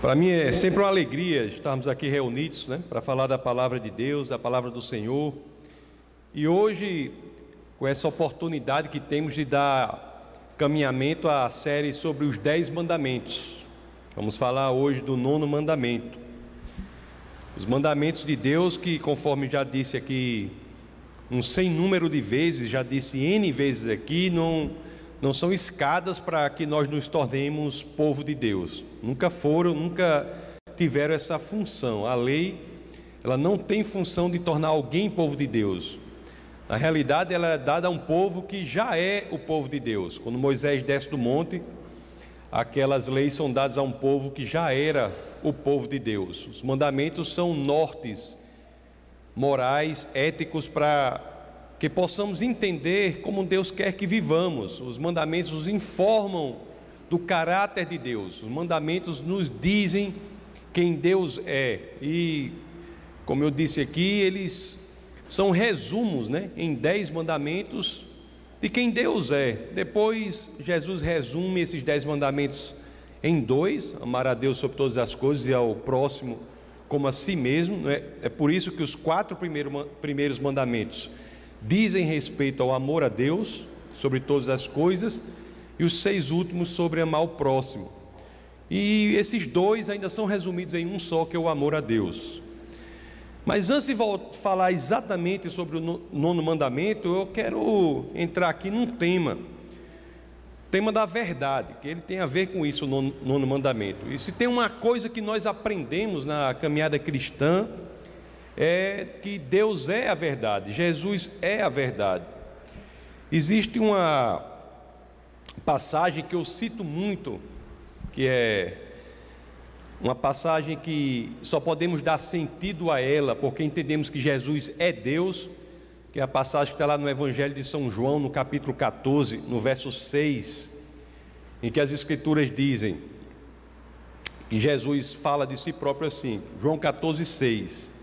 Para mim é sempre uma alegria estarmos aqui reunidos né, para falar da palavra de Deus, da palavra do Senhor. E hoje, com essa oportunidade que temos de dar caminhamento à série sobre os Dez Mandamentos. Vamos falar hoje do nono mandamento. Os mandamentos de Deus, que conforme já disse aqui, um sem número de vezes, já disse N vezes aqui, não não são escadas para que nós nos tornemos povo de Deus. Nunca foram, nunca tiveram essa função. A lei, ela não tem função de tornar alguém povo de Deus. Na realidade, ela é dada a um povo que já é o povo de Deus. Quando Moisés desce do monte, aquelas leis são dadas a um povo que já era o povo de Deus. Os mandamentos são nortes morais, éticos para que possamos entender como Deus quer que vivamos. Os mandamentos nos informam do caráter de Deus. Os mandamentos nos dizem quem Deus é. E, como eu disse aqui, eles são resumos, né, em dez mandamentos de quem Deus é. Depois, Jesus resume esses dez mandamentos em dois: amar a Deus sobre todas as coisas e ao próximo como a si mesmo. É? é por isso que os quatro primeiros mandamentos dizem respeito ao amor a Deus sobre todas as coisas e os seis últimos sobre amar o próximo. E esses dois ainda são resumidos em um só, que é o amor a Deus. Mas antes de falar exatamente sobre o nono mandamento, eu quero entrar aqui num tema, tema da verdade, que ele tem a ver com isso, o nono, nono mandamento. E se tem uma coisa que nós aprendemos na caminhada cristã, é que Deus é a verdade, Jesus é a verdade. Existe uma passagem que eu cito muito, que é uma passagem que só podemos dar sentido a ela porque entendemos que Jesus é Deus, que é a passagem que está lá no Evangelho de São João, no capítulo 14, no verso 6, em que as Escrituras dizem, e Jesus fala de si próprio assim, João 14, 6.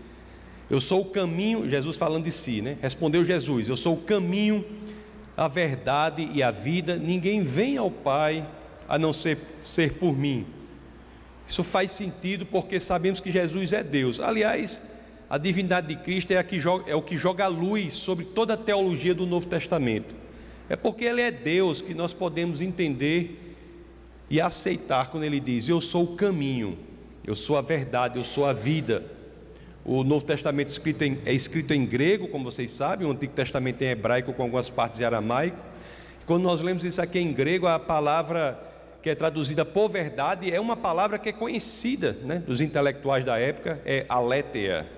Eu sou o caminho, Jesus falando de si, né? Respondeu Jesus: Eu sou o caminho, a verdade e a vida. Ninguém vem ao Pai a não ser, ser por mim. Isso faz sentido porque sabemos que Jesus é Deus. Aliás, a divindade de Cristo é, joga, é o que joga luz sobre toda a teologia do Novo Testamento. É porque Ele é Deus que nós podemos entender e aceitar quando Ele diz: Eu sou o caminho, eu sou a verdade, eu sou a vida. O Novo Testamento escrito em, é escrito em grego, como vocês sabem, o Antigo Testamento em hebraico com algumas partes em aramaico. Quando nós lemos isso aqui em grego, a palavra que é traduzida por verdade é uma palavra que é conhecida né, dos intelectuais da época, é aletheia.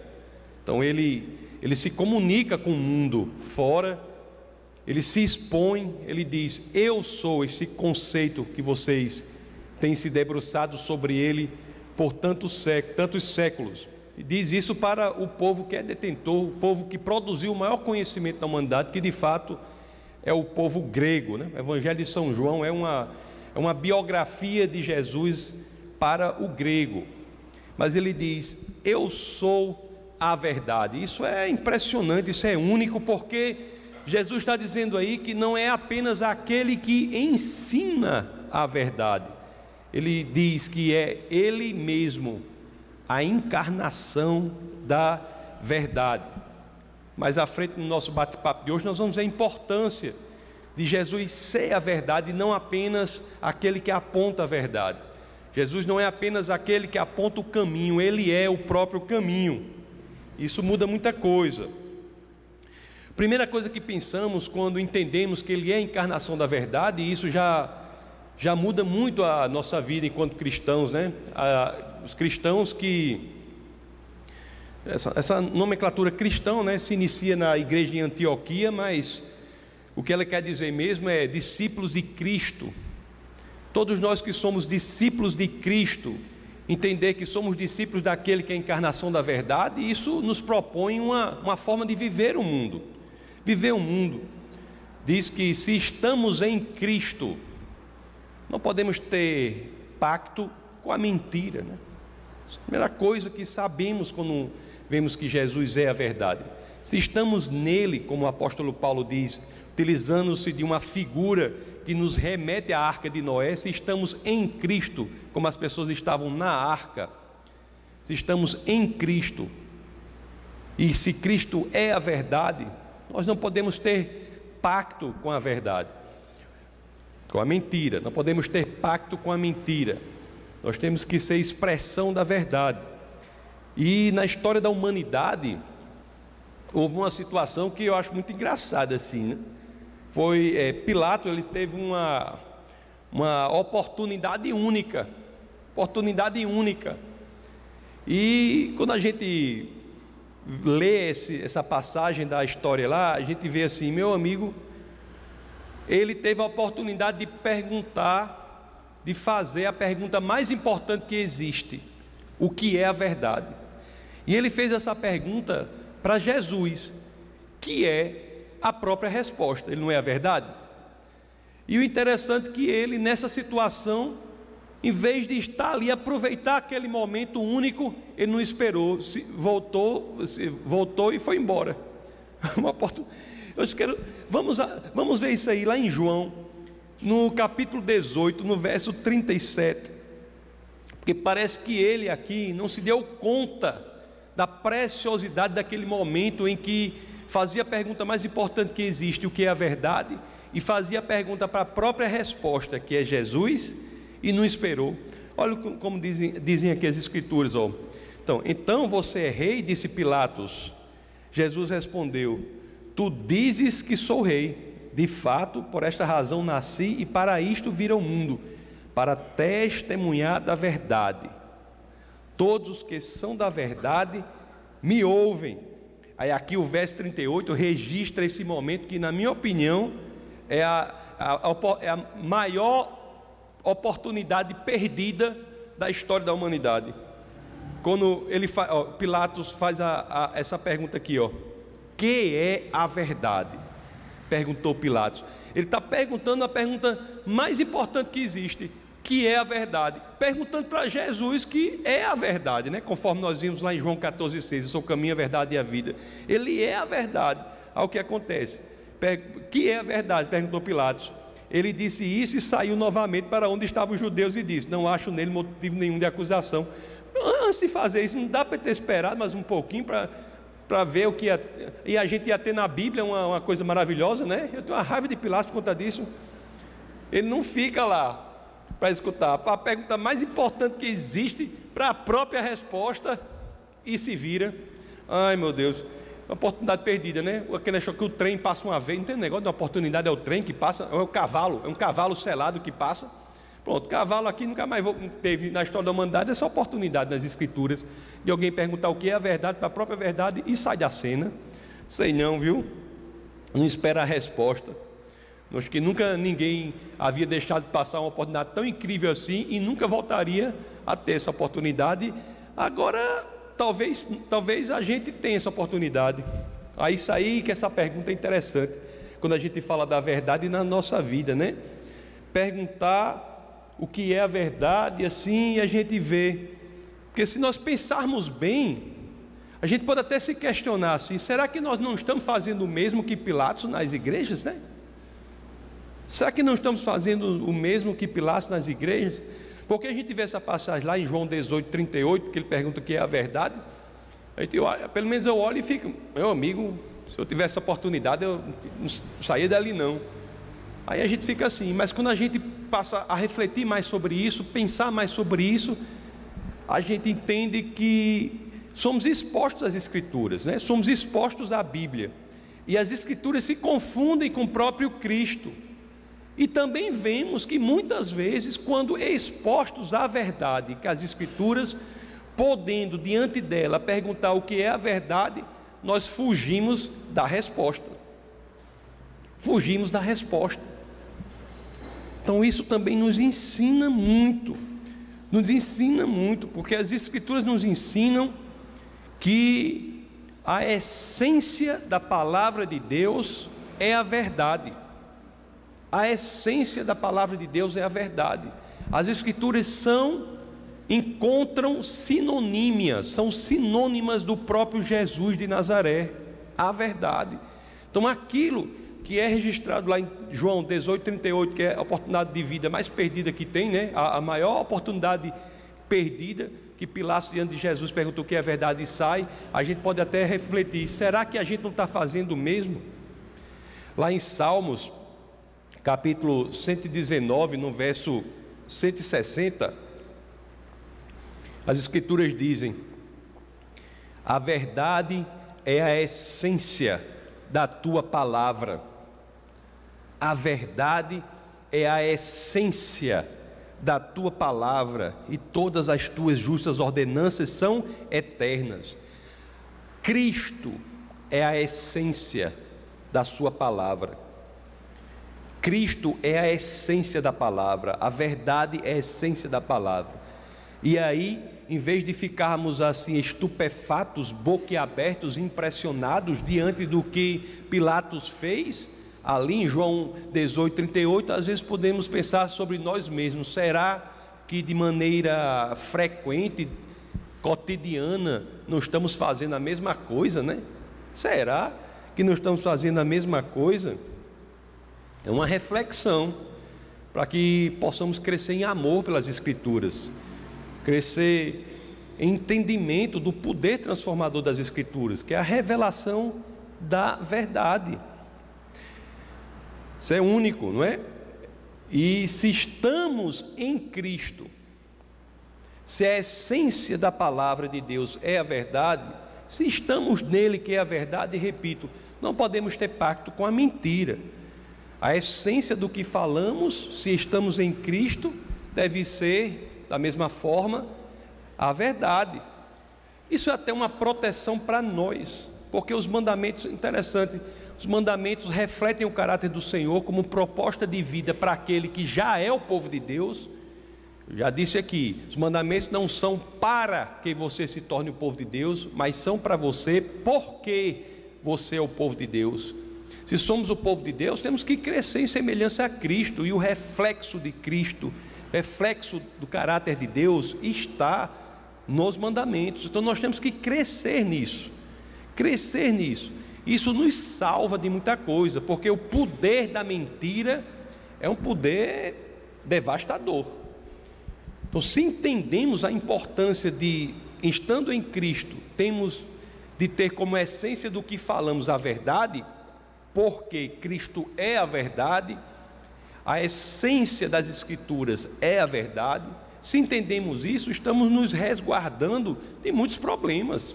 Então ele, ele se comunica com o mundo fora, ele se expõe, ele diz: Eu sou esse conceito que vocês têm se debruçado sobre ele por tantos séculos, tantos séculos diz isso para o povo que é detentor, o povo que produziu o maior conhecimento da humanidade, que de fato é o povo grego. Né? O Evangelho de São João é uma, é uma biografia de Jesus para o grego. Mas ele diz: Eu sou a verdade. Isso é impressionante, isso é único, porque Jesus está dizendo aí que não é apenas aquele que ensina a verdade, ele diz que é Ele mesmo a encarnação da verdade. Mais à frente no nosso bate-papo de hoje, nós vamos ver a importância de Jesus ser a verdade e não apenas aquele que aponta a verdade. Jesus não é apenas aquele que aponta o caminho, ele é o próprio caminho. Isso muda muita coisa. Primeira coisa que pensamos quando entendemos que ele é a encarnação da verdade, e isso já já muda muito a nossa vida enquanto cristãos, né? Os cristãos que essa, essa, nomenclatura cristão, né, se inicia na igreja de Antioquia, mas o que ela quer dizer mesmo é discípulos de Cristo. Todos nós que somos discípulos de Cristo, entender que somos discípulos daquele que é a encarnação da verdade, isso nos propõe uma, uma forma de viver o mundo. Viver o mundo. Diz que se estamos em Cristo, não podemos ter pacto com a mentira. Né? A primeira coisa que sabemos quando vemos que Jesus é a verdade. Se estamos nele, como o apóstolo Paulo diz, utilizando-se de uma figura que nos remete à arca de Noé, se estamos em Cristo, como as pessoas estavam na arca, se estamos em Cristo, e se Cristo é a verdade, nós não podemos ter pacto com a verdade, com a mentira, não podemos ter pacto com a mentira, nós temos que ser expressão da verdade. E na história da humanidade, houve uma situação que eu acho muito engraçada assim, né? Foi é, Pilato, ele teve uma, uma oportunidade única, oportunidade única. E quando a gente lê esse, essa passagem da história lá, a gente vê assim, meu amigo, ele teve a oportunidade de perguntar, de fazer a pergunta mais importante que existe: o que é a verdade? E ele fez essa pergunta para Jesus, que é a própria resposta, ele não é a verdade? E o interessante é que ele, nessa situação, em vez de estar ali, aproveitar aquele momento único, ele não esperou, se, voltou, se, voltou e foi embora. Uma porta, eu quero, vamos, vamos ver isso aí lá em João, no capítulo 18, no verso 37. Porque parece que ele aqui não se deu conta da preciosidade daquele momento em que fazia a pergunta mais importante que existe, o que é a verdade, e fazia a pergunta para a própria resposta, que é Jesus, e não esperou. Olha como dizem, dizem aqui as escrituras, ó. Então, então você é rei, disse Pilatos. Jesus respondeu: Tu dizes que sou rei. De fato, por esta razão nasci e para isto vir ao mundo, para testemunhar da verdade. Todos os que são da verdade me ouvem. Aí aqui o verso 38 registra esse momento que, na minha opinião, é a, a, a, é a maior oportunidade perdida da história da humanidade. Quando ele fa, ó, Pilatos faz essa pergunta aqui, ó, que é a verdade? Perguntou Pilatos. Ele está perguntando a pergunta mais importante que existe: que é a verdade, perguntando para Jesus que é a verdade, né? conforme nós vimos lá em João 14,6, eu sou o caminho, a verdade e a vida. Ele é a verdade ao que acontece. Que é a verdade? Perguntou Pilatos. Ele disse isso e saiu novamente para onde estavam os judeus e disse: Não acho nele motivo nenhum de acusação. Antes de fazer isso, não dá para ter esperado mais um pouquinho para, para ver o que ia. E a gente ia ter na Bíblia uma, uma coisa maravilhosa, né? Eu tenho uma raiva de Pilatos por conta disso. Ele não fica lá para escutar. A pergunta mais importante que existe para a própria resposta e se vira. Ai meu Deus, uma oportunidade perdida, né? Aquele achou que o trem passa uma vez, não tem negócio de oportunidade, é o trem que passa, é o cavalo, é um cavalo selado que passa. Pronto, cavalo aqui nunca mais teve na história da humanidade essa oportunidade nas escrituras de alguém perguntar o que é a verdade para a própria verdade e sai da cena. Sei não, viu? Não espera a resposta. Acho que nunca ninguém havia deixado de passar uma oportunidade tão incrível assim e nunca voltaria a ter essa oportunidade. Agora, talvez, talvez a gente tenha essa oportunidade. Aí isso aí que essa pergunta é interessante. Quando a gente fala da verdade na nossa vida, né? Perguntar o que é a verdade, assim a gente vê. Porque se nós pensarmos bem, a gente pode até se questionar assim: será que nós não estamos fazendo o mesmo que Pilatos nas igrejas, né? Será que não estamos fazendo o mesmo que Pilatos nas igrejas? Porque a gente vê essa passagem lá em João 18, 38, que ele pergunta o que é a verdade. A gente olha, pelo menos eu olho e fico, meu amigo, se eu tivesse oportunidade, eu não saía dali não. Aí a gente fica assim, mas quando a gente passa a refletir mais sobre isso, pensar mais sobre isso, a gente entende que somos expostos às Escrituras, né? somos expostos à Bíblia. E as Escrituras se confundem com o próprio Cristo. E também vemos que muitas vezes, quando expostos à verdade, que as Escrituras, podendo diante dela perguntar o que é a verdade, nós fugimos da resposta. Fugimos da resposta. Então, isso também nos ensina muito, nos ensina muito, porque as Escrituras nos ensinam que a essência da palavra de Deus é a verdade. A essência da palavra de Deus é a verdade. As escrituras são encontram sinonímias, são sinônimas do próprio Jesus de Nazaré, a verdade. Então aquilo que é registrado lá em João 18, 38, que é a oportunidade de vida mais perdida que tem, né? a, a maior oportunidade perdida, que Pilatos diante de Jesus perguntou o que é verdade e sai, a gente pode até refletir: será que a gente não está fazendo o mesmo? Lá em Salmos, capítulo 119, no verso 160, as Escrituras dizem: a verdade é a essência da tua palavra, a verdade é a essência da tua palavra, e todas as tuas justas ordenanças são eternas. Cristo é a essência da sua palavra. Cristo é a essência da palavra, a verdade é a essência da palavra. E aí, em vez de ficarmos assim estupefatos, boquiabertos, impressionados diante do que Pilatos fez, ali em João 18, 38, às vezes podemos pensar sobre nós mesmos: será que de maneira frequente, cotidiana, não estamos fazendo a mesma coisa, né? Será que não estamos fazendo a mesma coisa? É uma reflexão para que possamos crescer em amor pelas Escrituras, crescer em entendimento do poder transformador das Escrituras, que é a revelação da verdade. Isso é único, não é? E se estamos em Cristo, se a essência da palavra de Deus é a verdade, se estamos nele, que é a verdade, repito, não podemos ter pacto com a mentira. A essência do que falamos, se estamos em Cristo, deve ser, da mesma forma, a verdade. Isso é até uma proteção para nós, porque os mandamentos, interessante, os mandamentos refletem o caráter do Senhor como proposta de vida para aquele que já é o povo de Deus. Eu já disse aqui, os mandamentos não são para que você se torne o povo de Deus, mas são para você porque você é o povo de Deus. Se somos o povo de Deus, temos que crescer em semelhança a Cristo, e o reflexo de Cristo, reflexo do caráter de Deus, está nos mandamentos. Então nós temos que crescer nisso, crescer nisso. Isso nos salva de muita coisa, porque o poder da mentira é um poder devastador. Então, se entendemos a importância de, estando em Cristo, temos de ter como essência do que falamos a verdade, porque Cristo é a verdade, a essência das Escrituras é a verdade. Se entendemos isso, estamos nos resguardando de muitos problemas.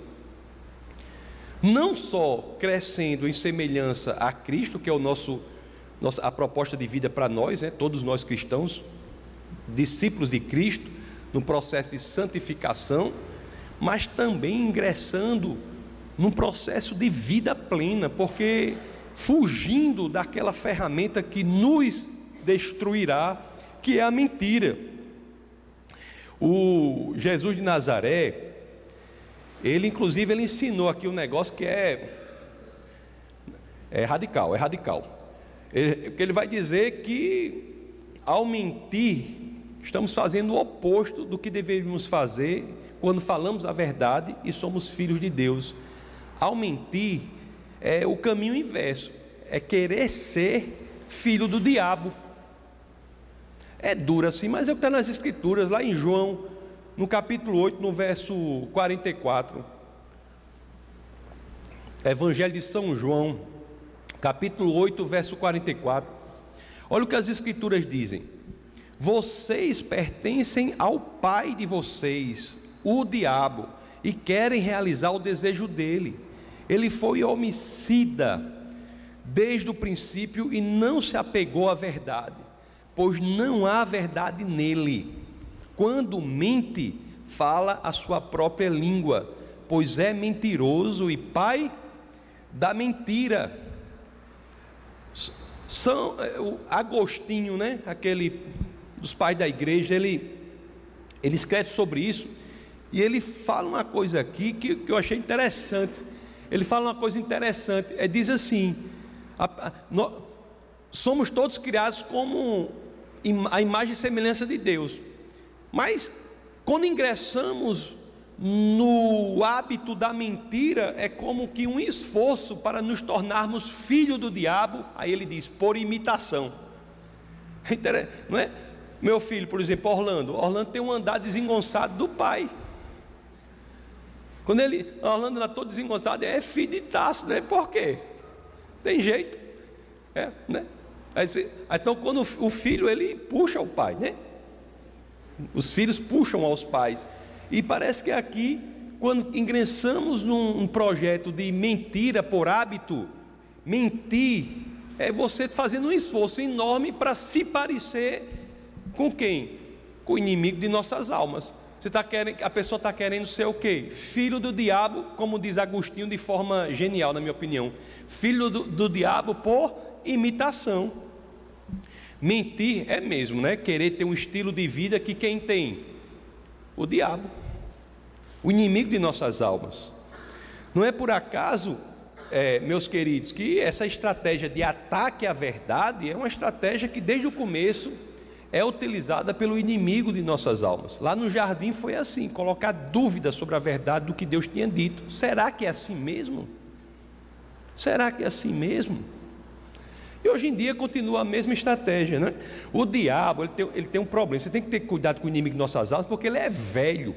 Não só crescendo em semelhança a Cristo, que é o nosso, a proposta de vida para nós, né? todos nós cristãos, discípulos de Cristo, no processo de santificação, mas também ingressando num processo de vida plena, porque fugindo daquela ferramenta que nos destruirá, que é a mentira. O Jesus de Nazaré, ele inclusive ele ensinou aqui um negócio que é é radical, é radical. Ele, ele vai dizer que ao mentir estamos fazendo o oposto do que deveríamos fazer quando falamos a verdade e somos filhos de Deus. Ao mentir é o caminho inverso, é querer ser filho do diabo. É duro assim, mas é o que está nas Escrituras, lá em João, no capítulo 8, no verso 44. Evangelho de São João, capítulo 8, verso 44. Olha o que as Escrituras dizem: Vocês pertencem ao pai de vocês, o diabo, e querem realizar o desejo dele. Ele foi homicida desde o princípio e não se apegou à verdade, pois não há verdade nele. Quando mente, fala a sua própria língua, pois é mentiroso e pai da mentira. São é, Agostinho, né, aquele dos pais da igreja, ele ele escreve sobre isso e ele fala uma coisa aqui que, que eu achei interessante ele fala uma coisa interessante. Ele diz assim: a, a, somos todos criados como a imagem e semelhança de Deus. Mas quando ingressamos no hábito da mentira é como que um esforço para nos tornarmos filho do diabo, aí ele diz, por imitação. Não é? Meu filho, por exemplo, Orlando. Orlando tem um andar desengonçado do pai. Quando ele, Orlando está todo desengonçado, é filho de taço, né? Por quê? Tem jeito. É, né? Aí, então, quando o filho, ele puxa o pai, né? Os filhos puxam aos pais. E parece que aqui, quando ingressamos num projeto de mentira por hábito, mentir é você fazendo um esforço enorme para se parecer com quem? Com o inimigo de nossas almas. Você tá querendo, a pessoa está querendo ser o quê? Filho do diabo, como diz Agostinho de forma genial, na minha opinião. Filho do, do diabo por imitação. Mentir é mesmo, né? Querer ter um estilo de vida que quem tem? O diabo, o inimigo de nossas almas. Não é por acaso, é, meus queridos, que essa estratégia de ataque à verdade é uma estratégia que desde o começo é utilizada pelo inimigo de nossas almas. Lá no jardim foi assim: colocar dúvida sobre a verdade do que Deus tinha dito. Será que é assim mesmo? Será que é assim mesmo? E hoje em dia continua a mesma estratégia, né? O diabo, ele tem, ele tem um problema. Você tem que ter cuidado com o inimigo de nossas almas, porque ele é velho.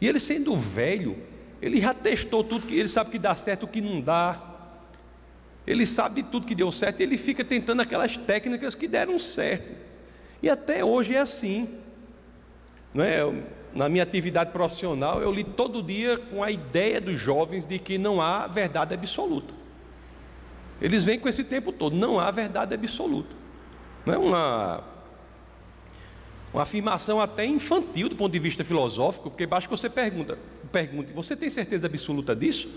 E ele sendo velho, ele já testou tudo, que ele sabe que dá certo, o que não dá. Ele sabe de tudo que deu certo, ele fica tentando aquelas técnicas que deram certo. E até hoje é assim. Não é? Na minha atividade profissional, eu li todo dia com a ideia dos jovens de que não há verdade absoluta. Eles vêm com esse tempo todo, não há verdade absoluta. Não é uma, uma afirmação até infantil do ponto de vista filosófico, porque basta que você pergunta, pergunte, você tem certeza absoluta disso?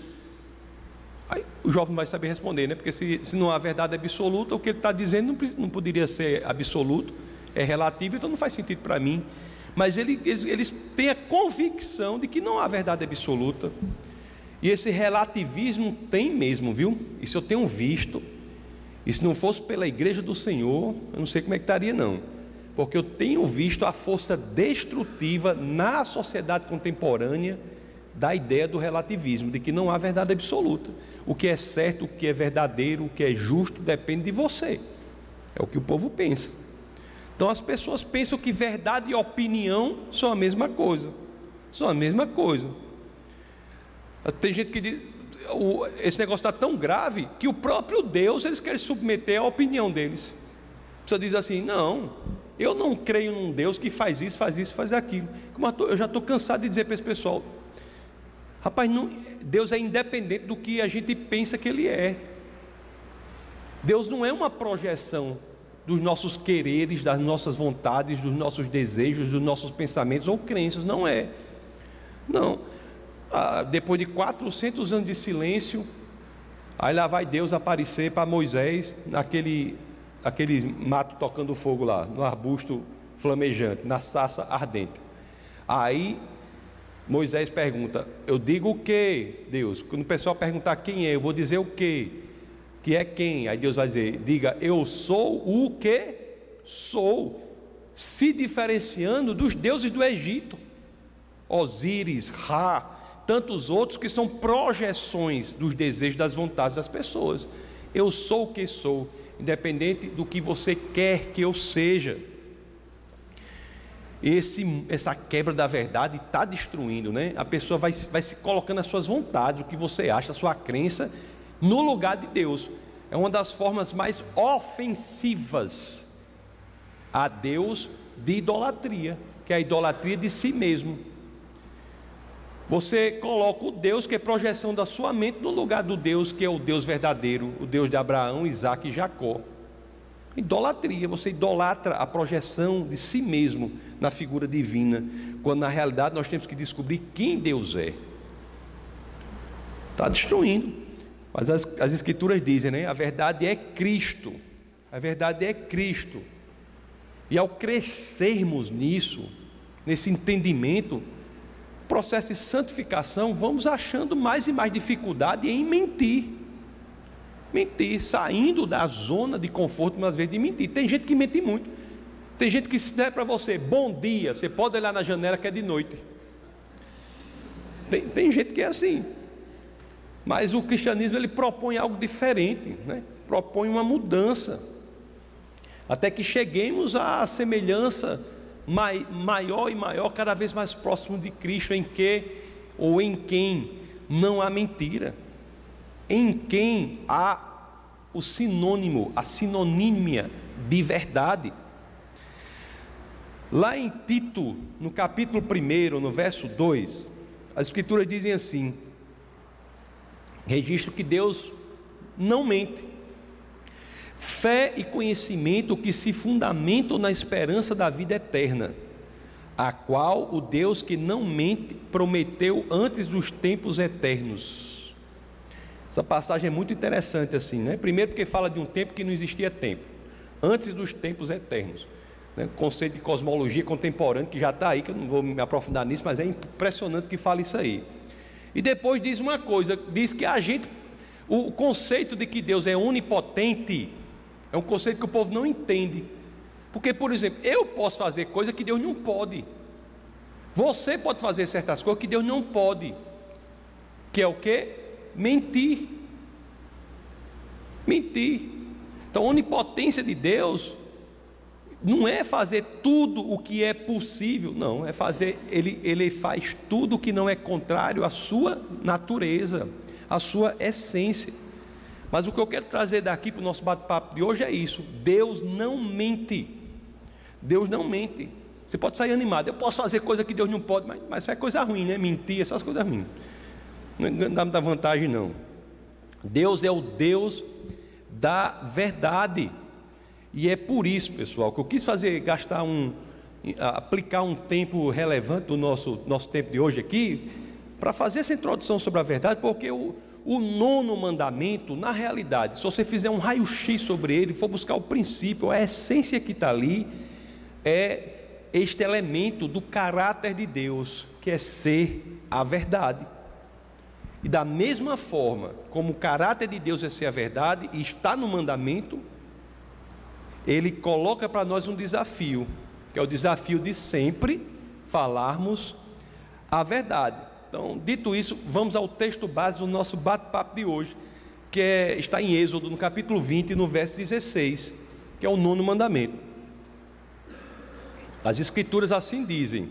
Aí o jovem vai saber responder, né? Porque se, se não há verdade absoluta, o que ele está dizendo não, não poderia ser absoluto, é relativo, então não faz sentido para mim. Mas ele, eles, eles têm a convicção de que não há verdade absoluta. E esse relativismo tem mesmo, viu? Isso eu tenho visto. E se não fosse pela igreja do Senhor, eu não sei como é que estaria, não. Porque eu tenho visto a força destrutiva na sociedade contemporânea da ideia do relativismo, de que não há verdade absoluta. O que é certo, o que é verdadeiro, o que é justo, depende de você. É o que o povo pensa. Então as pessoas pensam que verdade e opinião são a mesma coisa. São a mesma coisa. Tem gente que diz, esse negócio está tão grave que o próprio Deus eles querem submeter à opinião deles. A pessoa diz assim: não, eu não creio num Deus que faz isso, faz isso, faz aquilo. Eu já estou cansado de dizer para esse pessoal: rapaz, não, Deus é independente do que a gente pensa que Ele é. Deus não é uma projeção dos nossos quereres, das nossas vontades, dos nossos desejos, dos nossos pensamentos ou crenças, não é. Não ah, depois de 400 anos de silêncio, aí lá vai Deus aparecer para Moisés naquele aquele mato tocando fogo lá, no arbusto flamejante, na sarça ardente. Aí Moisés pergunta: Eu digo o que, Deus? Quando o pessoal perguntar quem é, eu vou dizer o que? Que é quem? Aí Deus vai dizer: Diga, eu sou o que sou, se diferenciando dos deuses do Egito, Osíris, Ra, tantos outros que são projeções dos desejos, das vontades das pessoas. Eu sou o que sou, independente do que você quer que eu seja. Esse, essa quebra da verdade está destruindo, né? A pessoa vai, vai se colocando as suas vontades, o que você acha, a sua crença, no lugar de Deus. É uma das formas mais ofensivas a Deus de idolatria, que é a idolatria de si mesmo. Você coloca o Deus que é projeção da sua mente no lugar do Deus que é o Deus verdadeiro, o Deus de Abraão, Isaac e Jacó. Idolatria, você idolatra a projeção de si mesmo na figura divina, quando na realidade nós temos que descobrir quem Deus é. Está destruindo. Mas as, as escrituras dizem, né? A verdade é Cristo. A verdade é Cristo. E ao crescermos nisso, nesse entendimento, processo de santificação, vamos achando mais e mais dificuldade em mentir. Mentir, saindo da zona de conforto, às vezes, de mentir. Tem gente que mente muito. Tem gente que se der para você, bom dia, você pode olhar na janela que é de noite. Tem, tem gente que é assim. Mas o cristianismo ele propõe algo diferente, né? propõe uma mudança, até que cheguemos à semelhança maior e maior, cada vez mais próximo de Cristo, em que ou em quem não há mentira, em quem há o sinônimo, a sinonímia de verdade. Lá em Tito, no capítulo 1, no verso 2, as escrituras dizem assim: registro que Deus não mente. Fé e conhecimento que se fundamentam na esperança da vida eterna, a qual o Deus que não mente prometeu antes dos tempos eternos. Essa passagem é muito interessante assim, né? Primeiro porque fala de um tempo que não existia tempo, antes dos tempos eternos. Né? Conceito de cosmologia contemporânea que já está aí, que eu não vou me aprofundar nisso, mas é impressionante que fala isso aí. E depois diz uma coisa, diz que a gente, o conceito de que Deus é onipotente, é um conceito que o povo não entende. Porque, por exemplo, eu posso fazer coisas que Deus não pode. Você pode fazer certas coisas que Deus não pode. Que é o que? Mentir. Mentir. Então, a onipotência de Deus não é fazer tudo o que é possível, não, é fazer, ele, ele faz tudo o que não é contrário à sua natureza, à sua essência. Mas o que eu quero trazer daqui para o nosso bate-papo de hoje é isso: Deus não mente. Deus não mente. Você pode sair animado, eu posso fazer coisa que Deus não pode, mas, mas isso é coisa ruim, né? Mentir, essas coisas ruins. Não dá muita vantagem, não. Deus é o Deus da verdade. E é por isso, pessoal, que eu quis fazer, gastar um, aplicar um tempo relevante do nosso, nosso tempo de hoje aqui, para fazer essa introdução sobre a verdade, porque o, o nono mandamento, na realidade, se você fizer um raio-x sobre ele, for buscar o princípio, a essência que está ali, é este elemento do caráter de Deus, que é ser a verdade. E da mesma forma como o caráter de Deus é ser a verdade, e está no mandamento, ele coloca para nós um desafio, que é o desafio de sempre falarmos a verdade. Então, dito isso, vamos ao texto base do nosso bate-papo de hoje, que é, está em Êxodo, no capítulo 20, no verso 16, que é o nono mandamento. As Escrituras assim dizem: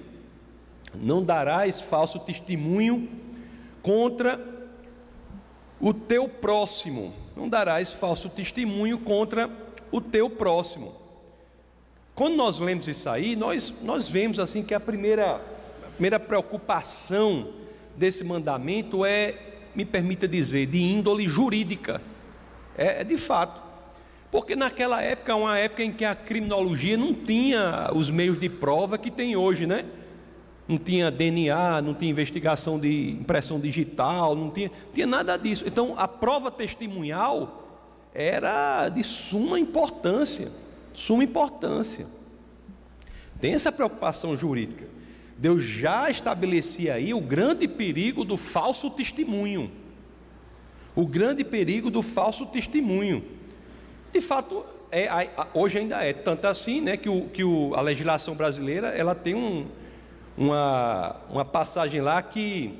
Não darás falso testemunho contra o teu próximo, não darás falso testemunho contra o teu próximo. Quando nós lemos isso aí, nós, nós vemos assim que a primeira, a primeira preocupação desse mandamento é, me permita dizer, de índole jurídica. É, é de fato. Porque naquela época, uma época em que a criminologia não tinha os meios de prova que tem hoje, né? Não tinha DNA, não tinha investigação de impressão digital, não tinha, não tinha nada disso. Então, a prova testemunhal era de suma importância, suma importância. Tem essa preocupação jurídica. Deus já estabelecia aí o grande perigo do falso testemunho. O grande perigo do falso testemunho. De fato, é, hoje ainda é tanto assim, né, que, o, que o, a legislação brasileira ela tem um, uma, uma passagem lá que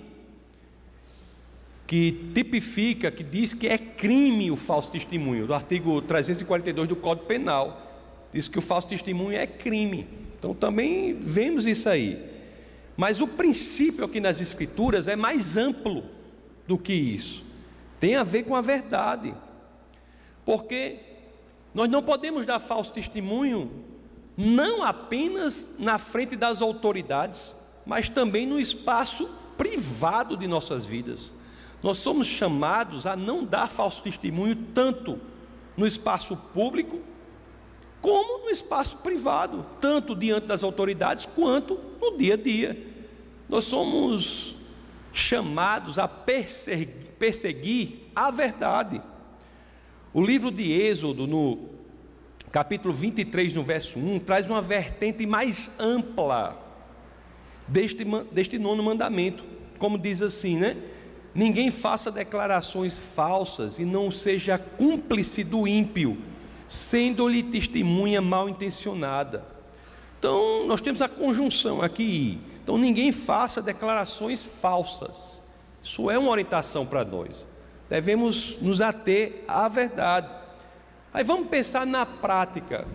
que tipifica, que diz que é crime o falso testemunho, do artigo 342 do Código Penal. Diz que o falso testemunho é crime. Então também vemos isso aí. Mas o princípio aqui nas Escrituras é mais amplo do que isso. Tem a ver com a verdade. Porque nós não podemos dar falso testemunho não apenas na frente das autoridades, mas também no espaço privado de nossas vidas. Nós somos chamados a não dar falso testemunho tanto no espaço público como no espaço privado, tanto diante das autoridades quanto no dia a dia. Nós somos chamados a perseguir, perseguir a verdade. O livro de Êxodo, no capítulo 23, no verso 1, traz uma vertente mais ampla deste, deste nono mandamento. Como diz assim, né? Ninguém faça declarações falsas e não seja cúmplice do ímpio, sendo-lhe testemunha mal intencionada. Então, nós temos a conjunção aqui Então ninguém faça declarações falsas. Isso é uma orientação para nós. Devemos nos ater à verdade. Aí vamos pensar na prática,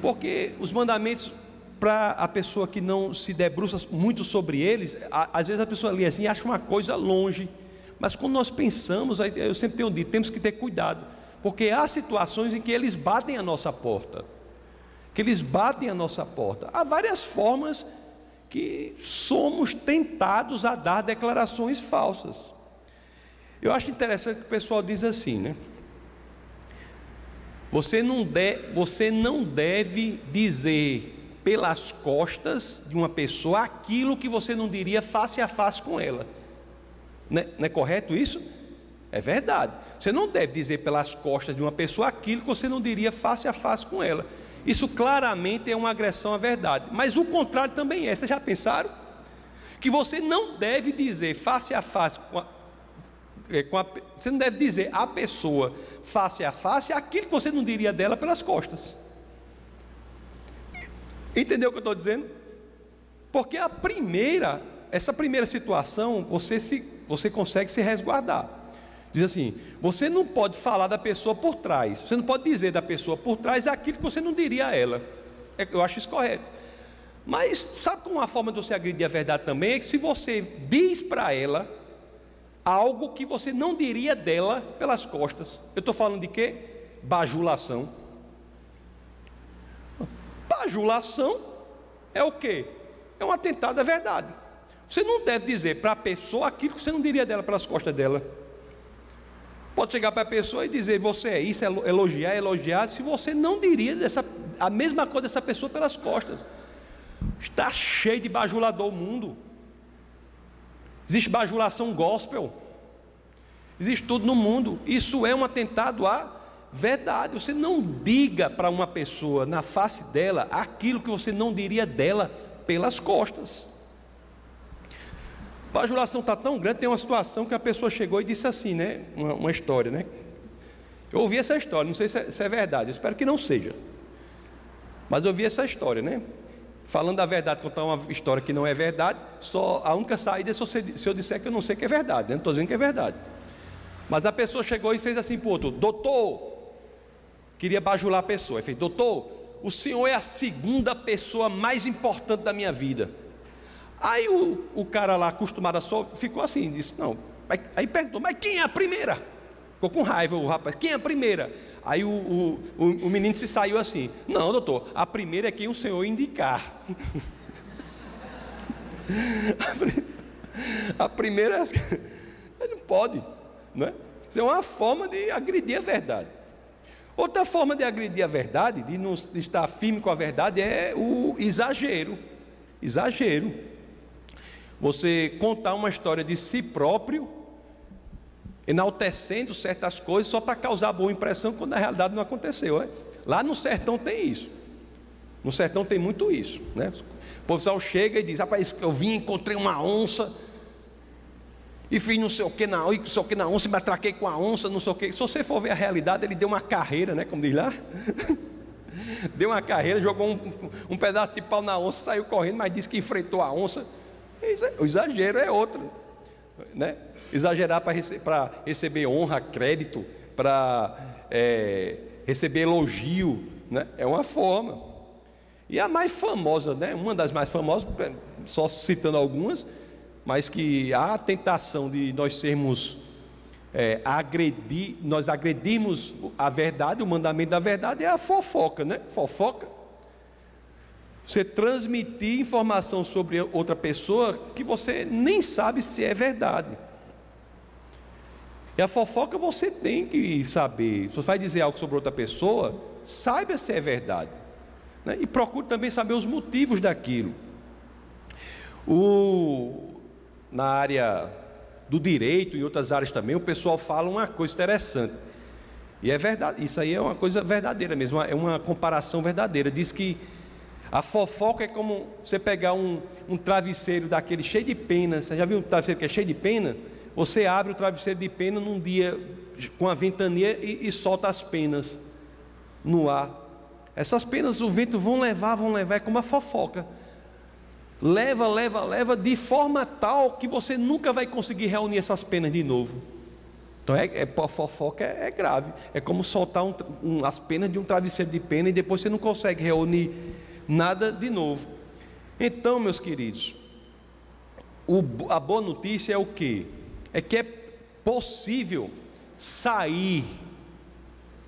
porque os mandamentos para a pessoa que não se debruça muito sobre eles, às vezes a pessoa lê assim e acha uma coisa longe. Mas quando nós pensamos, eu sempre tenho dito, temos que ter cuidado, porque há situações em que eles batem a nossa porta. Que eles batem a nossa porta. Há várias formas que somos tentados a dar declarações falsas. Eu acho interessante que o pessoal diz assim, né? Você não, de, você não deve dizer pelas costas de uma pessoa aquilo que você não diria face a face com ela. Não é, não é correto isso? É verdade. Você não deve dizer pelas costas de uma pessoa aquilo que você não diria face a face com ela. Isso claramente é uma agressão à verdade. Mas o contrário também é. Vocês já pensaram? Que você não deve dizer face a face com a, é, com a, você não deve dizer à pessoa face a face aquilo que você não diria dela pelas costas. Entendeu o que eu estou dizendo? Porque a primeira, essa primeira situação, você, se, você consegue se resguardar. Diz assim: você não pode falar da pessoa por trás, você não pode dizer da pessoa por trás aquilo que você não diria a ela. É, eu acho isso correto. Mas sabe como uma forma de você agredir a verdade também é que se você diz para ela algo que você não diria dela pelas costas. Eu estou falando de quê? Bajulação. Bajulação é o quê? É um atentado à verdade. Você não deve dizer para a pessoa aquilo que você não diria dela pelas costas dela. Pode chegar para a pessoa e dizer, você é isso, elogiar, elogiar, se você não diria dessa, a mesma coisa dessa pessoa pelas costas. Está cheio de bajulador o mundo. Existe bajulação gospel. Existe tudo no mundo. Isso é um atentado à verdade. Você não diga para uma pessoa na face dela aquilo que você não diria dela pelas costas. Bajulação está tão grande, tem uma situação que a pessoa chegou e disse assim, né? Uma, uma história, né? Eu ouvi essa história, não sei se é, se é verdade, espero que não seja. Mas eu ouvi essa história, né? Falando a verdade, contar uma história que não é verdade, só a única saída é se eu, se eu disser que eu não sei que é verdade, né? não estou dizendo que é verdade. Mas a pessoa chegou e fez assim para outro: Doutor, queria bajular a pessoa. Ele fez: Doutor, o senhor é a segunda pessoa mais importante da minha vida. Aí o, o cara lá, acostumado a só, ficou assim, disse, não. Aí, aí perguntou, mas quem é a primeira? Ficou com raiva o rapaz, quem é a primeira? Aí o, o, o, menino se saiu assim, não, doutor, a primeira é quem o senhor indicar. a primeira é não pode, não é? Isso é uma forma de agredir a verdade. Outra forma de agredir a verdade, de não estar firme com a verdade, é o exagero. Exagero. Você contar uma história de si próprio, enaltecendo certas coisas só para causar boa impressão, quando na realidade não aconteceu. É? Lá no sertão tem isso. No sertão tem muito isso. Né? O pessoal chega e diz: Rapaz, eu vim, encontrei uma onça. E fiz não sei o que na, não sei o que na onça, me atraquei com a onça, não sei o que. Se você for ver a realidade, ele deu uma carreira, né? Como diz lá. deu uma carreira, jogou um, um pedaço de pau na onça, saiu correndo, mas disse que enfrentou a onça. O exagero é outro, né? Exagerar para rece receber honra, crédito, para é, receber elogio, né? É uma forma. E a mais famosa, né? Uma das mais famosas, só citando algumas, mas que há a tentação de nós sermos é, agredir, nós agredirmos a verdade, o mandamento da verdade é a fofoca, né? Fofoca você transmitir informação sobre outra pessoa que você nem sabe se é verdade. E a fofoca você tem que saber. Se você vai dizer algo sobre outra pessoa, saiba se é verdade. Né? E procure também saber os motivos daquilo. O, na área do direito e outras áreas também, o pessoal fala uma coisa interessante. E é verdade, isso aí é uma coisa verdadeira mesmo, é uma comparação verdadeira. Diz que a fofoca é como você pegar um, um travesseiro daquele cheio de penas. Você já viu um travesseiro que é cheio de pena? Você abre o travesseiro de pena num dia com a ventania e, e solta as penas no ar. Essas penas o vento vão levar, vão levar, é como a fofoca. leva, leva, leva, de forma tal que você nunca vai conseguir reunir essas penas de novo. Então, é, é fofoca é, é, grave. É como soltar um, um, as penas de um travesseiro de pena e depois você não consegue reunir nada de novo. Então, meus queridos, o, a boa notícia é o que? É que é possível sair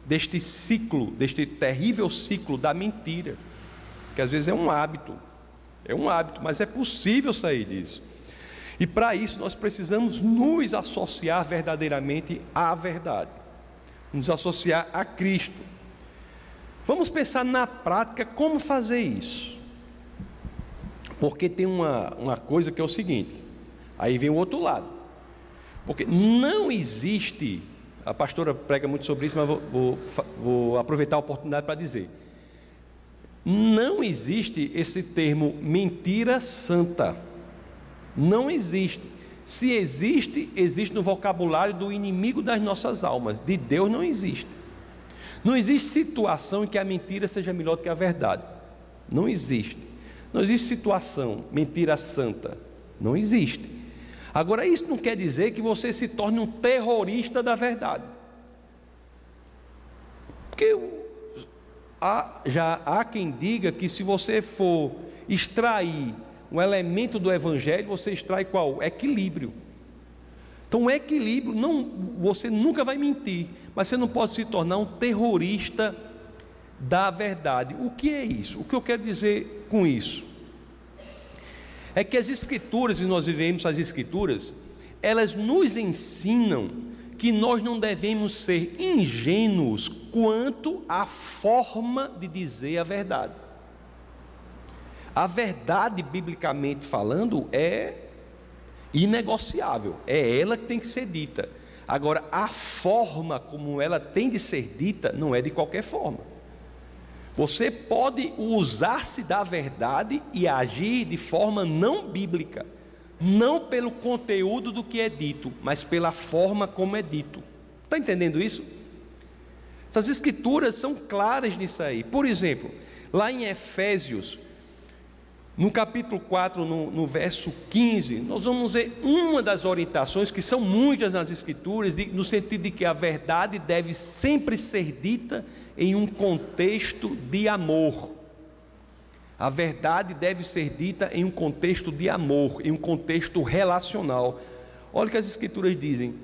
deste ciclo, deste terrível ciclo da mentira, que às vezes é um hábito, é um hábito, mas é possível sair disso. E para isso nós precisamos nos associar verdadeiramente à verdade, nos associar a Cristo. Vamos pensar na prática como fazer isso. Porque tem uma, uma coisa que é o seguinte: aí vem o outro lado. Porque não existe, a pastora prega muito sobre isso, mas vou, vou, vou aproveitar a oportunidade para dizer: não existe esse termo mentira santa. Não existe. Se existe, existe no vocabulário do inimigo das nossas almas. De Deus não existe. Não existe situação em que a mentira seja melhor do que a verdade. Não existe. Não existe situação, mentira santa. Não existe. Agora, isso não quer dizer que você se torne um terrorista da verdade. Porque há, já há quem diga que se você for extrair um elemento do evangelho, você extrai qual? Equilíbrio. Então, o equilíbrio, não, você nunca vai mentir, mas você não pode se tornar um terrorista da verdade. O que é isso? O que eu quero dizer com isso? É que as escrituras, e nós vivemos as escrituras, elas nos ensinam que nós não devemos ser ingênuos quanto à forma de dizer a verdade. A verdade, biblicamente falando, é inegociável, é ela que tem que ser dita. Agora, a forma como ela tem de ser dita não é de qualquer forma. Você pode usar-se da verdade e agir de forma não bíblica, não pelo conteúdo do que é dito, mas pela forma como é dito. Está entendendo isso? Essas escrituras são claras nisso aí. Por exemplo, lá em Efésios, no capítulo 4, no, no, verso 15, nós vamos ver uma das orientações, que são muitas nas Escrituras, de, no sentido de que a verdade deve sempre ser dita em um contexto de amor. A verdade deve ser dita em um contexto de amor, em um contexto relacional. Olha o que as Escrituras dizem: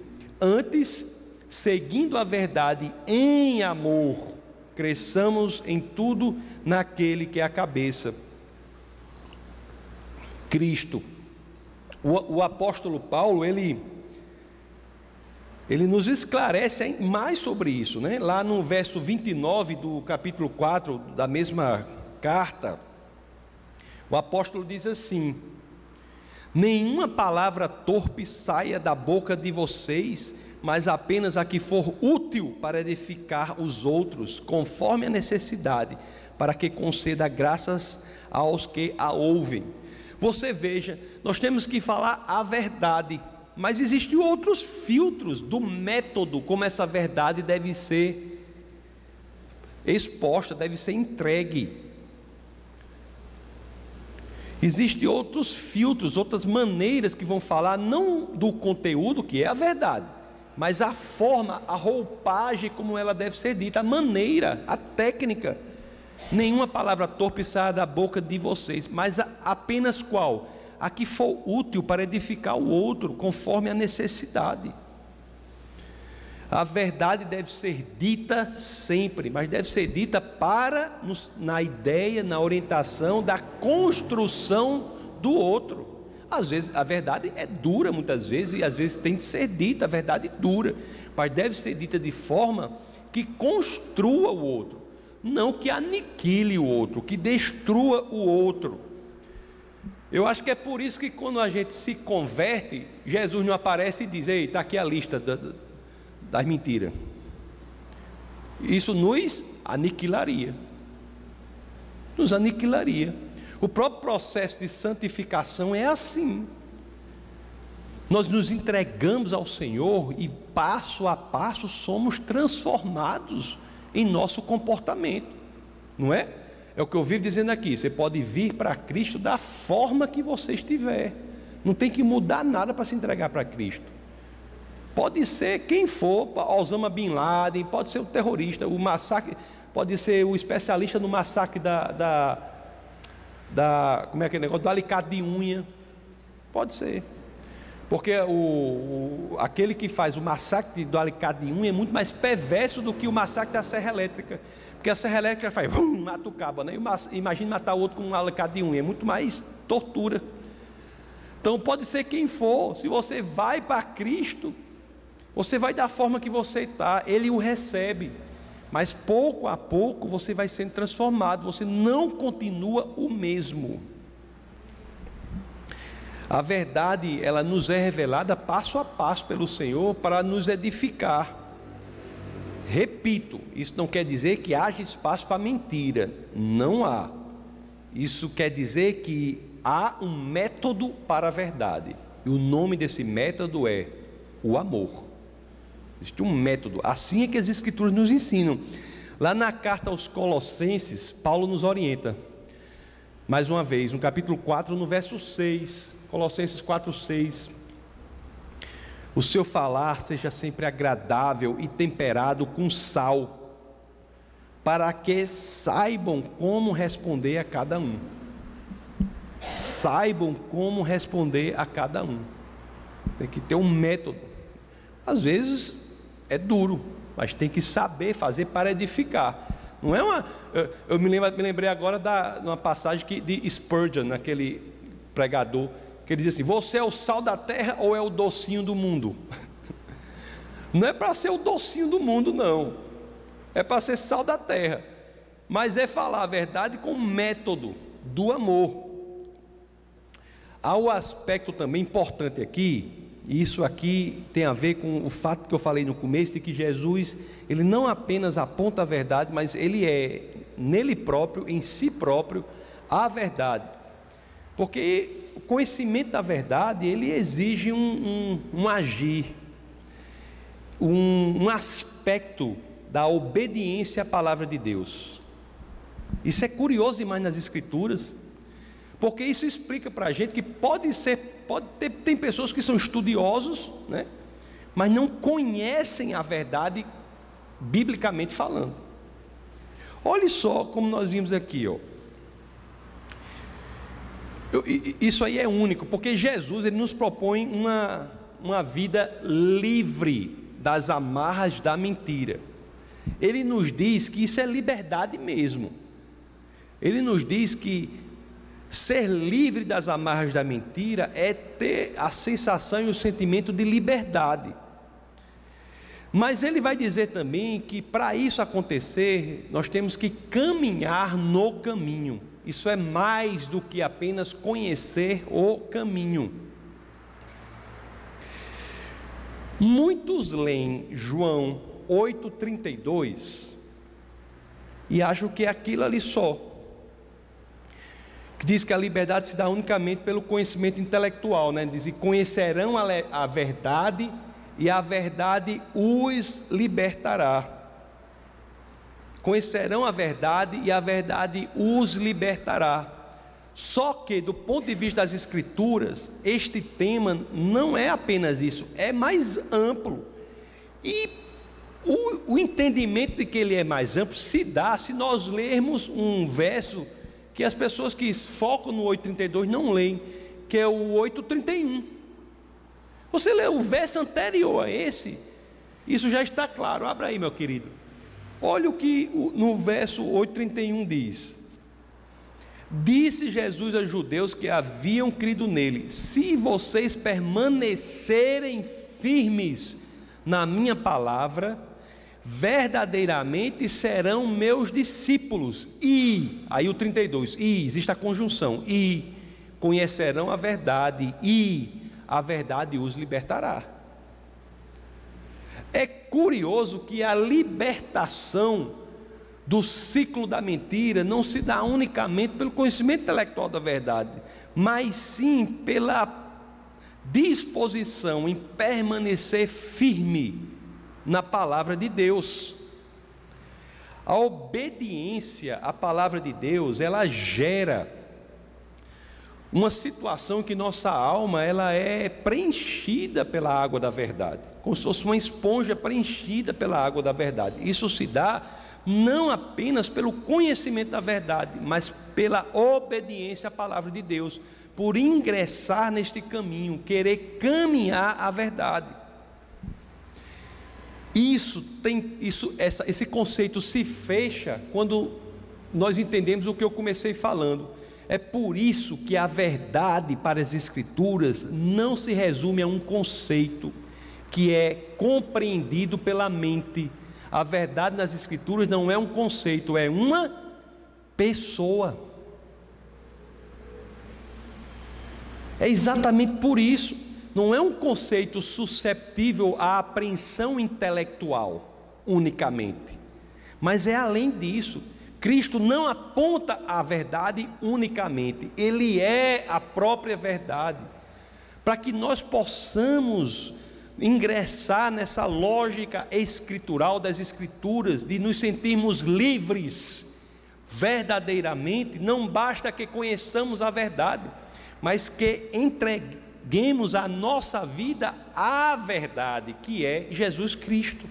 Antes, seguindo a verdade em amor, cresçamos em tudo naquele que é a cabeça Cristo. O, o apóstolo Paulo, ele, ele nos esclarece mais sobre isso, né? lá no verso 29 do capítulo 4 da mesma carta, o apóstolo diz assim: Nenhuma palavra torpe saia da boca de vocês, mas apenas a que for útil para edificar os outros, conforme a necessidade, para que conceda graças aos que a ouvem. Você veja, nós temos que falar a verdade, mas existem outros filtros do método como essa verdade deve ser exposta, deve ser entregue. Existem outros filtros, outras maneiras que vão falar não do conteúdo, que é a verdade, mas a forma, a roupagem como ela deve ser dita, a maneira, a técnica. Nenhuma palavra torpe saia da boca de vocês, mas apenas qual? A que for útil para edificar o outro, conforme a necessidade. A verdade deve ser dita sempre, mas deve ser dita para, na ideia, na orientação da construção do outro. Às vezes a verdade é dura, muitas vezes, e às vezes tem que ser dita, a verdade dura, mas deve ser dita de forma que construa o outro não que aniquile o outro, que destrua o outro. Eu acho que é por isso que quando a gente se converte, Jesus não aparece e diz: Ei, está aqui a lista das mentiras. Isso nos aniquilaria. Nos aniquilaria. O próprio processo de santificação é assim. Nós nos entregamos ao Senhor e passo a passo somos transformados em nosso comportamento, não é? É o que eu vivo dizendo aqui. Você pode vir para Cristo da forma que você estiver. Não tem que mudar nada para se entregar para Cristo. Pode ser quem for, Osama Bin Laden, pode ser o terrorista, o massacre, pode ser o especialista no massacre da, da, da como é que é negócio, do alicate de unha. Pode ser. Porque o, o, aquele que faz o massacre do unha é muito mais perverso do que o massacre da serra elétrica. Porque a serra elétrica faz, vum, mata o cabo, né? Imagina matar outro com um alicate de unha, é muito mais tortura. Então pode ser quem for, se você vai para Cristo, você vai da forma que você está, Ele o recebe. Mas pouco a pouco você vai sendo transformado, você não continua o mesmo. A verdade, ela nos é revelada passo a passo pelo Senhor para nos edificar. Repito, isso não quer dizer que haja espaço para mentira, não há. Isso quer dizer que há um método para a verdade, e o nome desse método é o amor. Existe um método, assim é que as Escrituras nos ensinam. Lá na carta aos Colossenses, Paulo nos orienta, mais uma vez, no capítulo 4, no verso 6, Colossenses 4, 6. O seu falar seja sempre agradável e temperado com sal, para que saibam como responder a cada um. Saibam como responder a cada um. Tem que ter um método. Às vezes é duro, mas tem que saber fazer para edificar. Não é uma. Eu, eu me, me, lembrei agora da uma passagem que, de Spurgeon, aquele pregador, que ele diz assim: Você é o sal da terra ou é o docinho do mundo? Não é para ser o docinho do mundo, não. É para ser sal da terra. Mas é falar a verdade com método do amor. Há o um aspecto também importante aqui, isso aqui tem a ver com o fato que eu falei no começo de que Jesus, ele não apenas aponta a verdade, mas ele é nele próprio, em si próprio, a verdade. Porque o conhecimento da verdade, ele exige um, um, um agir, um, um aspecto da obediência à palavra de Deus. Isso é curioso demais nas Escrituras, porque isso explica para a gente que pode ser pode ter, tem pessoas que são estudiosos, né? mas não conhecem a verdade biblicamente falando. Olhe só como nós vimos aqui, ó. Eu, isso aí é único, porque Jesus ele nos propõe uma, uma vida livre das amarras da mentira. Ele nos diz que isso é liberdade mesmo. Ele nos diz que Ser livre das amarras da mentira é ter a sensação e o sentimento de liberdade. Mas ele vai dizer também que para isso acontecer, nós temos que caminhar no caminho. Isso é mais do que apenas conhecer o caminho. Muitos leem João 8,32 e acham que é aquilo ali só que diz que a liberdade se dá unicamente pelo conhecimento intelectual, né? Diz: e conhecerão a, a verdade, e a verdade os libertará. Conhecerão a verdade, e a verdade os libertará. Só que, do ponto de vista das Escrituras, este tema não é apenas isso, é mais amplo. E o, o entendimento de que ele é mais amplo se dá se nós lermos um verso que as pessoas que focam no 832 não leem, que é o 831. Você lê o verso anterior a esse, isso já está claro. Abra aí, meu querido. Olha o que no verso 831 diz: Disse Jesus aos judeus que haviam crido nele: Se vocês permanecerem firmes na minha palavra, verdadeiramente serão meus discípulos. E, aí o 32, e, existe a conjunção, e conhecerão a verdade, e a verdade os libertará. É curioso que a libertação do ciclo da mentira não se dá unicamente pelo conhecimento intelectual da verdade, mas sim pela disposição em permanecer firme na palavra de Deus. A obediência à palavra de Deus, ela gera uma situação que nossa alma ela é preenchida pela água da verdade, como se fosse uma esponja preenchida pela água da verdade. Isso se dá não apenas pelo conhecimento da verdade, mas pela obediência à palavra de Deus, por ingressar neste caminho, querer caminhar a verdade. Isso tem isso essa, esse conceito se fecha quando nós entendemos o que eu comecei falando. É por isso que a verdade para as escrituras não se resume a um conceito que é compreendido pela mente. A verdade nas escrituras não é um conceito, é uma pessoa. É exatamente por isso. Não é um conceito susceptível à apreensão intelectual unicamente, mas é além disso. Cristo não aponta a verdade unicamente, ele é a própria verdade. Para que nós possamos ingressar nessa lógica escritural das Escrituras, de nos sentirmos livres verdadeiramente, não basta que conheçamos a verdade mas que entreguemos a nossa vida à verdade, que é Jesus Cristo.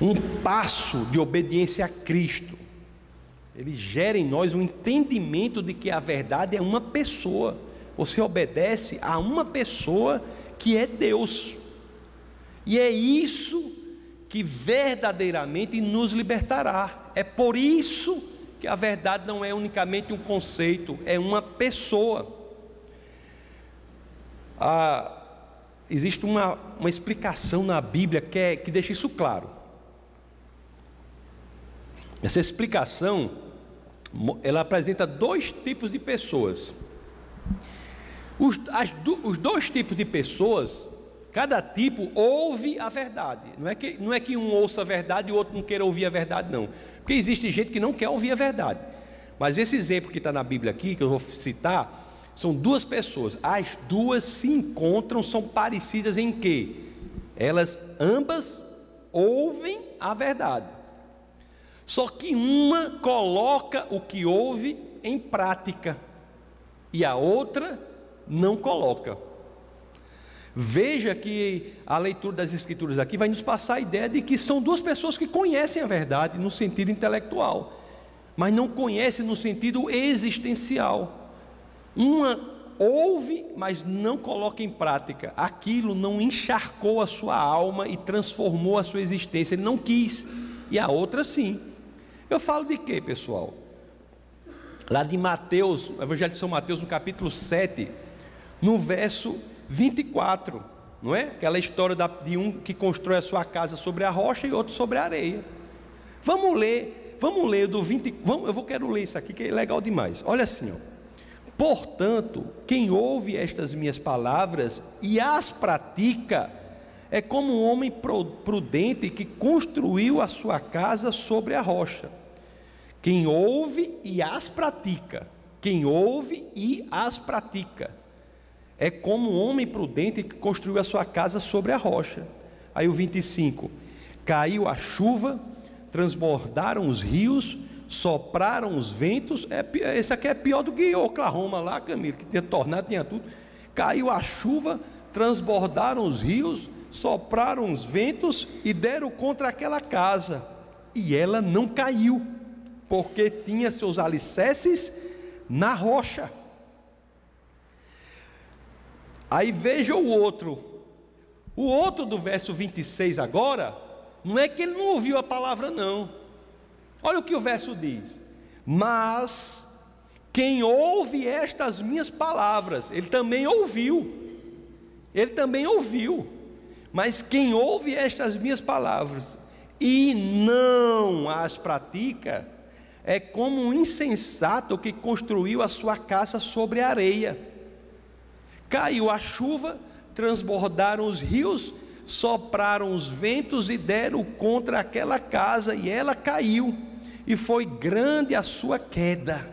Um passo de obediência a Cristo, ele gera em nós um entendimento de que a verdade é uma pessoa. Você obedece a uma pessoa que é Deus. E é isso que verdadeiramente nos libertará. É por isso que a verdade não é unicamente um conceito, é uma pessoa. Ah, existe uma, uma explicação na Bíblia que, é, que deixa isso claro. Essa explicação, ela apresenta dois tipos de pessoas. Os, as, os dois tipos de pessoas Cada tipo ouve a verdade. Não é, que, não é que um ouça a verdade e o outro não queira ouvir a verdade, não. Porque existe gente que não quer ouvir a verdade. Mas esse exemplo que está na Bíblia aqui, que eu vou citar, são duas pessoas. As duas se encontram, são parecidas em quê? Elas ambas ouvem a verdade. Só que uma coloca o que ouve em prática e a outra não coloca. Veja que a leitura das Escrituras aqui vai nos passar a ideia de que são duas pessoas que conhecem a verdade no sentido intelectual, mas não conhecem no sentido existencial. Uma ouve, mas não coloca em prática. Aquilo não encharcou a sua alma e transformou a sua existência. Ele não quis. E a outra sim. Eu falo de quê, pessoal? Lá de Mateus, Evangelho de São Mateus, no capítulo 7, no verso 24, não é? Aquela história de um que constrói a sua casa sobre a rocha e outro sobre a areia. Vamos ler, vamos ler do 20, vamos, eu vou quero ler isso aqui que é legal demais. Olha assim, ó. Portanto, quem ouve estas minhas palavras e as pratica, é como um homem prudente que construiu a sua casa sobre a rocha. Quem ouve e as pratica, quem ouve e as pratica é como um homem prudente que construiu a sua casa sobre a rocha. Aí o 25: caiu a chuva, transbordaram os rios, sopraram os ventos. É, esse aqui é pior do que Oklahoma lá, Camilo, que tinha tornado, tinha tudo. Caiu a chuva, transbordaram os rios, sopraram os ventos e deram contra aquela casa. E ela não caiu, porque tinha seus alicerces na rocha. Aí veja o outro. O outro do verso 26 agora, não é que ele não ouviu a palavra, não. Olha o que o verso diz. Mas quem ouve estas minhas palavras, ele também ouviu. Ele também ouviu. Mas quem ouve estas minhas palavras e não as pratica, é como um insensato que construiu a sua casa sobre areia. Caiu a chuva, transbordaram os rios, sopraram os ventos e deram contra aquela casa, e ela caiu, e foi grande a sua queda.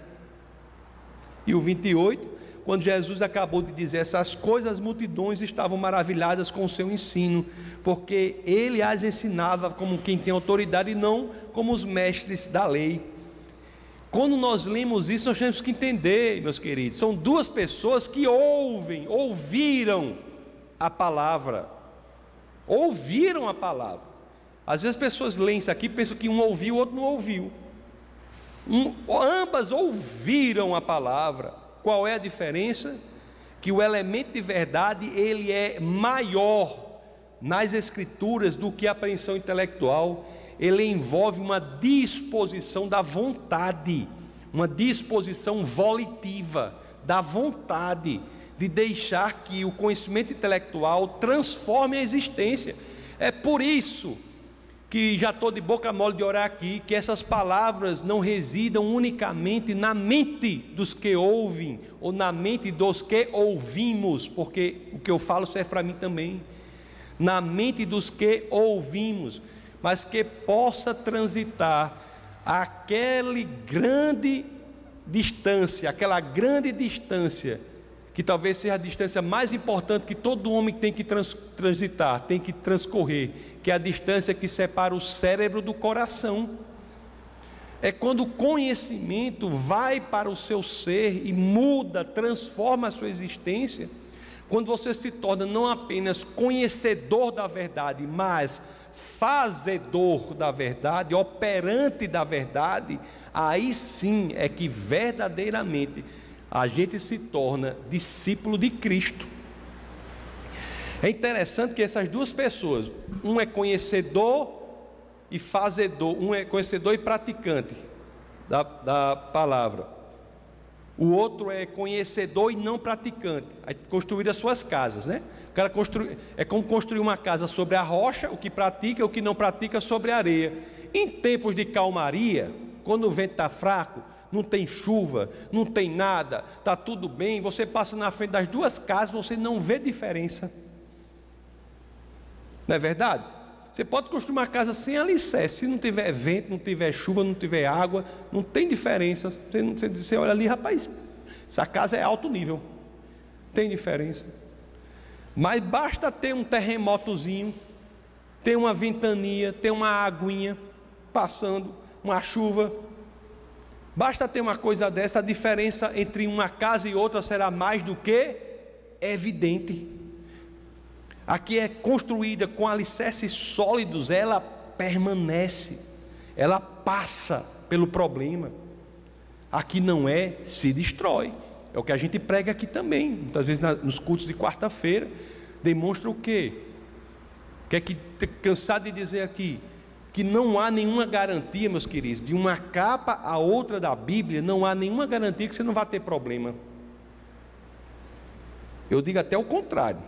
E o 28, quando Jesus acabou de dizer essas coisas, as multidões estavam maravilhadas com o seu ensino, porque ele as ensinava como quem tem autoridade e não como os mestres da lei. Quando nós lemos isso, nós temos que entender, meus queridos, são duas pessoas que ouvem, ouviram a palavra. Ouviram a palavra. Às vezes as pessoas leem isso aqui e pensam que um ouviu, o outro não ouviu. Um, ambas ouviram a palavra. Qual é a diferença? Que o elemento de verdade ele é maior nas escrituras do que a apreensão intelectual. Ele envolve uma disposição da vontade, uma disposição volitiva da vontade de deixar que o conhecimento intelectual transforme a existência. É por isso que já estou de boca mole de orar aqui, que essas palavras não residam unicamente na mente dos que ouvem, ou na mente dos que ouvimos, porque o que eu falo serve para mim também, na mente dos que ouvimos, mas que possa transitar aquele grande distância, aquela grande distância que talvez seja a distância mais importante que todo homem tem que trans, transitar, tem que transcorrer, que é a distância que separa o cérebro do coração. É quando o conhecimento vai para o seu ser e muda, transforma a sua existência. Quando você se torna não apenas conhecedor da verdade, mas fazedor da verdade, operante da verdade, aí sim é que verdadeiramente a gente se torna discípulo de Cristo. É interessante que essas duas pessoas, um é conhecedor e fazedor, um é conhecedor e praticante da, da palavra, o outro é conhecedor e não praticante. Construir as suas casas, né? O cara é como construir uma casa sobre a rocha, o que pratica e o que não pratica sobre a areia. Em tempos de calmaria, quando o vento está fraco, não tem chuva, não tem nada, está tudo bem. Você passa na frente das duas casas, você não vê diferença. Não é verdade? Você pode construir uma casa sem alicerce, se não tiver vento, não tiver chuva, não tiver água, não tem diferença. Você, você, você olha ali, rapaz, essa casa é alto nível, tem diferença. Mas basta ter um terremotozinho, ter uma ventania, ter uma aguinha passando, uma chuva, Basta ter uma coisa dessa, a diferença entre uma casa e outra será mais do que evidente. Aqui é construída com alicerces sólidos, ela permanece, ela passa pelo problema. Aqui não é, se destrói. É o que a gente prega aqui também, muitas vezes nos cultos de quarta-feira. Demonstra o quê? Quer que cansado de dizer aqui? que não há nenhuma garantia, meus queridos, de uma capa a outra da Bíblia, não há nenhuma garantia que você não vai ter problema. Eu digo até o contrário.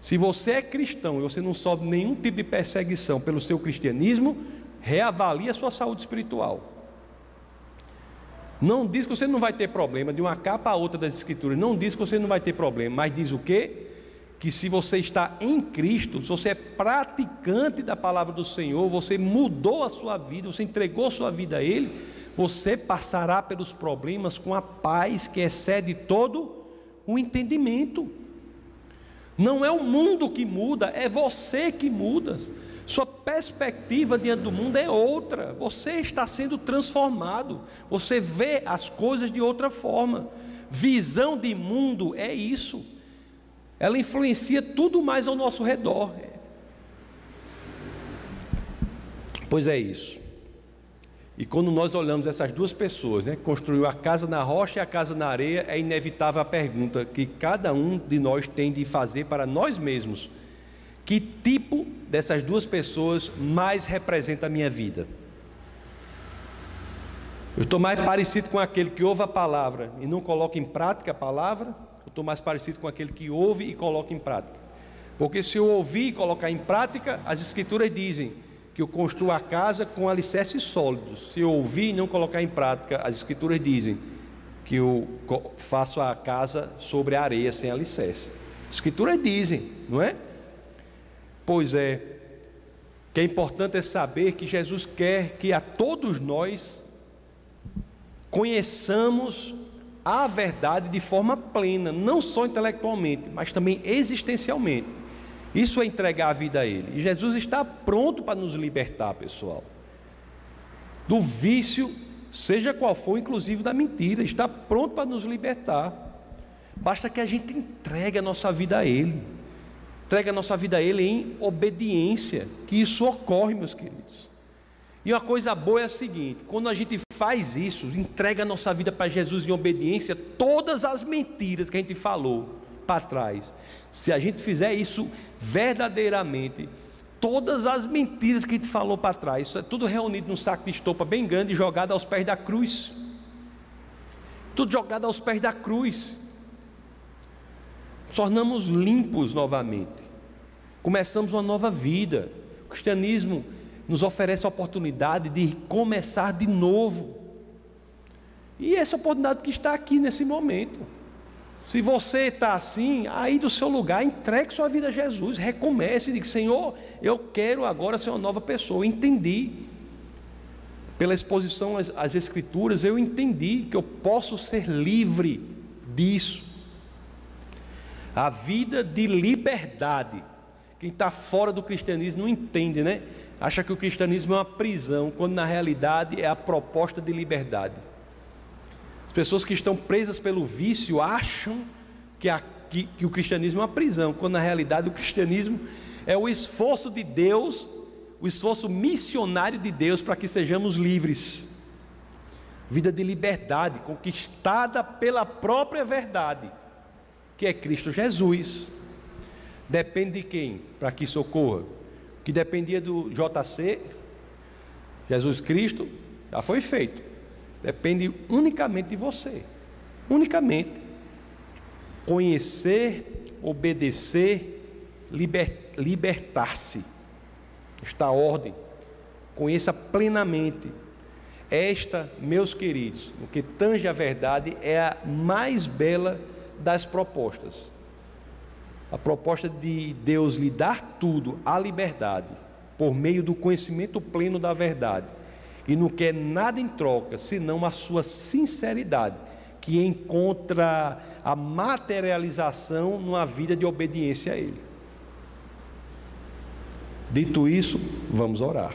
Se você é cristão e você não sofre nenhum tipo de perseguição pelo seu cristianismo, reavalie a sua saúde espiritual. Não diz que você não vai ter problema de uma capa a outra das escrituras, não diz que você não vai ter problema, mas diz o quê? Que se você está em Cristo, se você é praticante da palavra do Senhor, você mudou a sua vida, você entregou sua vida a Ele, você passará pelos problemas com a paz que excede todo o entendimento. Não é o mundo que muda, é você que muda. Sua perspectiva diante do mundo é outra. Você está sendo transformado. Você vê as coisas de outra forma. Visão de mundo é isso ela influencia tudo mais ao nosso redor. Pois é isso. E quando nós olhamos essas duas pessoas, né, construiu a casa na rocha e a casa na areia, é inevitável a pergunta que cada um de nós tem de fazer para nós mesmos: que tipo dessas duas pessoas mais representa a minha vida? Eu estou mais parecido com aquele que ouve a palavra e não coloca em prática a palavra, estou mais parecido com aquele que ouve e coloca em prática. Porque se eu ouvir e colocar em prática, as escrituras dizem que eu construo a casa com alicerces sólidos. Se eu ouvir e não colocar em prática, as escrituras dizem que eu faço a casa sobre a areia sem alicerce. As escrituras dizem, não é? Pois é, que é importante é saber que Jesus quer que a todos nós conheçamos à verdade de forma plena, não só intelectualmente, mas também existencialmente. Isso é entregar a vida a Ele. E Jesus está pronto para nos libertar, pessoal. Do vício, seja qual for, inclusive da mentira, está pronto para nos libertar. Basta que a gente entregue a nossa vida a Ele. Entregue a nossa vida a Ele em obediência, que isso ocorre, meus queridos. E uma coisa boa é a seguinte: quando a gente faz isso, entrega a nossa vida para Jesus em obediência, todas as mentiras que a gente falou para trás, se a gente fizer isso verdadeiramente, todas as mentiras que a gente falou para trás, isso é tudo reunido num saco de estopa bem grande e jogado aos pés da cruz. Tudo jogado aos pés da cruz. Tornamos limpos novamente. Começamos uma nova vida. O cristianismo nos oferece a oportunidade de começar de novo. E essa oportunidade que está aqui nesse momento. Se você está assim, aí do seu lugar, entregue sua vida a Jesus, recomece e diga: Senhor, eu quero agora ser uma nova pessoa. Eu entendi, pela exposição às, às Escrituras, eu entendi que eu posso ser livre disso. A vida de liberdade. Quem está fora do cristianismo não entende, né? Acha que o cristianismo é uma prisão, quando na realidade é a proposta de liberdade. As pessoas que estão presas pelo vício acham que, a, que, que o cristianismo é uma prisão, quando na realidade o cristianismo é o esforço de Deus, o esforço missionário de Deus para que sejamos livres. Vida de liberdade, conquistada pela própria verdade, que é Cristo Jesus. Depende de quem para que isso ocorra? Que dependia do JC, Jesus Cristo, já foi feito. Depende unicamente de você. Unicamente. Conhecer, obedecer, liber, libertar-se. Esta ordem. Conheça plenamente. Esta, meus queridos, o que tange a verdade, é a mais bela das propostas. A proposta de Deus lhe dar tudo, a liberdade, por meio do conhecimento pleno da verdade e não quer nada em troca, senão a sua sinceridade, que encontra a materialização numa vida de obediência a Ele. Dito isso, vamos orar.